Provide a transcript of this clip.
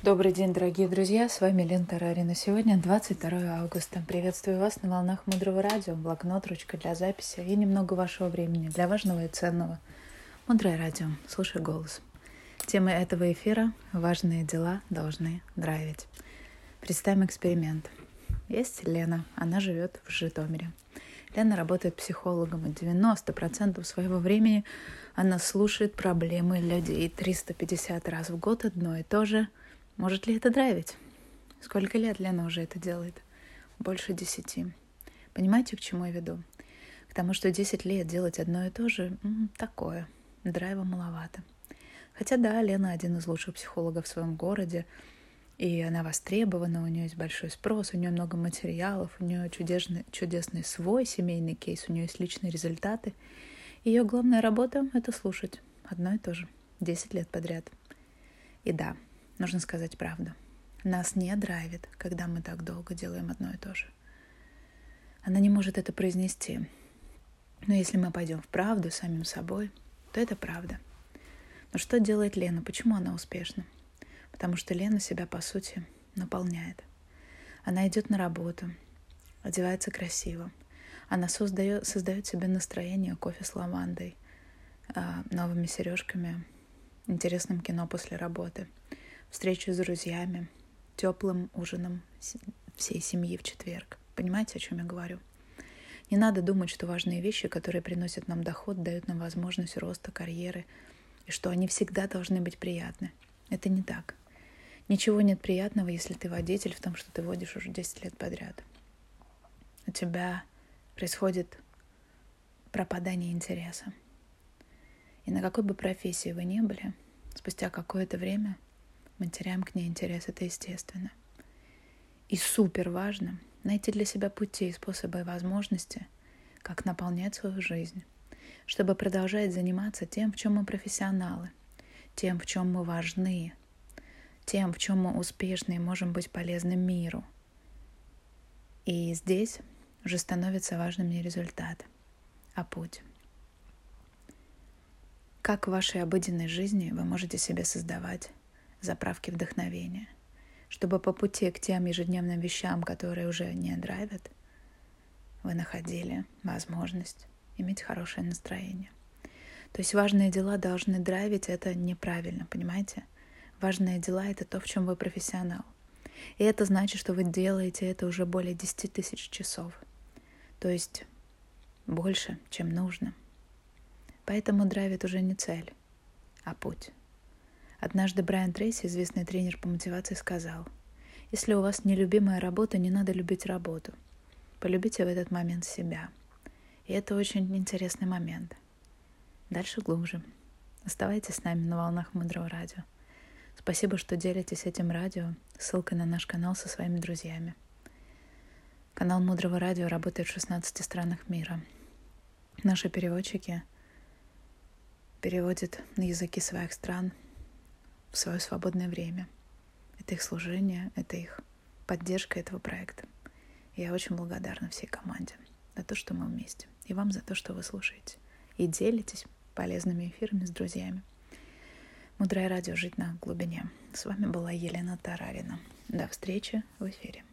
Добрый день, дорогие друзья, с вами Лена Тарарина. Сегодня 22 августа. Приветствую вас на волнах Мудрого Радио, блокнот, ручка для записи и немного вашего времени для важного и ценного. Мудрое Радио, слушай голос. Тема этого эфира «Важные дела должны драйвить». Представим эксперимент. Есть Лена, она живет в Житомире. Лена работает психологом, и 90% своего времени она слушает проблемы людей 350 раз в год одно и то же – может ли это драйвить? Сколько лет Лена уже это делает? Больше десяти. Понимаете, к чему я веду? К тому, что десять лет делать одно и то же такое. Драйва маловато. Хотя да, Лена один из лучших психологов в своем городе, и она востребована, у нее есть большой спрос, у нее много материалов, у нее чудесный, чудесный свой семейный кейс, у нее есть личные результаты. Ее главная работа — это слушать. Одно и то же. Десять лет подряд. И да, Нужно сказать правду. Нас не драйвит, когда мы так долго делаем одно и то же. Она не может это произнести. Но если мы пойдем в правду самим собой, то это правда. Но что делает Лена? Почему она успешна? Потому что Лена себя, по сути, наполняет. Она идет на работу, одевается красиво. Она создает, создает себе настроение кофе с лавандой, а, новыми сережками, интересным кино после работы – встречу с друзьями, теплым ужином всей семьи в четверг. Понимаете, о чем я говорю? Не надо думать, что важные вещи, которые приносят нам доход, дают нам возможность роста карьеры, и что они всегда должны быть приятны. Это не так. Ничего нет приятного, если ты водитель в том, что ты водишь уже 10 лет подряд. У тебя происходит пропадание интереса. И на какой бы профессии вы ни были, спустя какое-то время – мы теряем к ней интерес, это естественно. И супер важно найти для себя пути, способы и возможности, как наполнять свою жизнь, чтобы продолжать заниматься тем, в чем мы профессионалы, тем, в чем мы важны, тем, в чем мы успешны и можем быть полезны миру. И здесь уже становится важным не результат, а путь. Как в вашей обыденной жизни вы можете себе создавать заправки вдохновения, чтобы по пути к тем ежедневным вещам, которые уже не драйвят, вы находили возможность иметь хорошее настроение. То есть важные дела должны драйвить, это неправильно, понимаете? Важные дела — это то, в чем вы профессионал. И это значит, что вы делаете это уже более 10 тысяч часов. То есть больше, чем нужно. Поэтому драйвит уже не цель, а путь. Однажды Брайан Трейси, известный тренер по мотивации, сказал, «Если у вас нелюбимая работа, не надо любить работу. Полюбите в этот момент себя». И это очень интересный момент. Дальше глубже. Оставайтесь с нами на волнах Мудрого Радио. Спасибо, что делитесь этим радио, ссылкой на наш канал со своими друзьями. Канал Мудрого Радио работает в 16 странах мира. Наши переводчики переводят на языки своих стран в свое свободное время. Это их служение, это их поддержка этого проекта. Я очень благодарна всей команде за то, что мы вместе. И вам за то, что вы слушаете. И делитесь полезными эфирами с друзьями. Мудрое радио «Жить на глубине». С вами была Елена Тарарина. До встречи в эфире.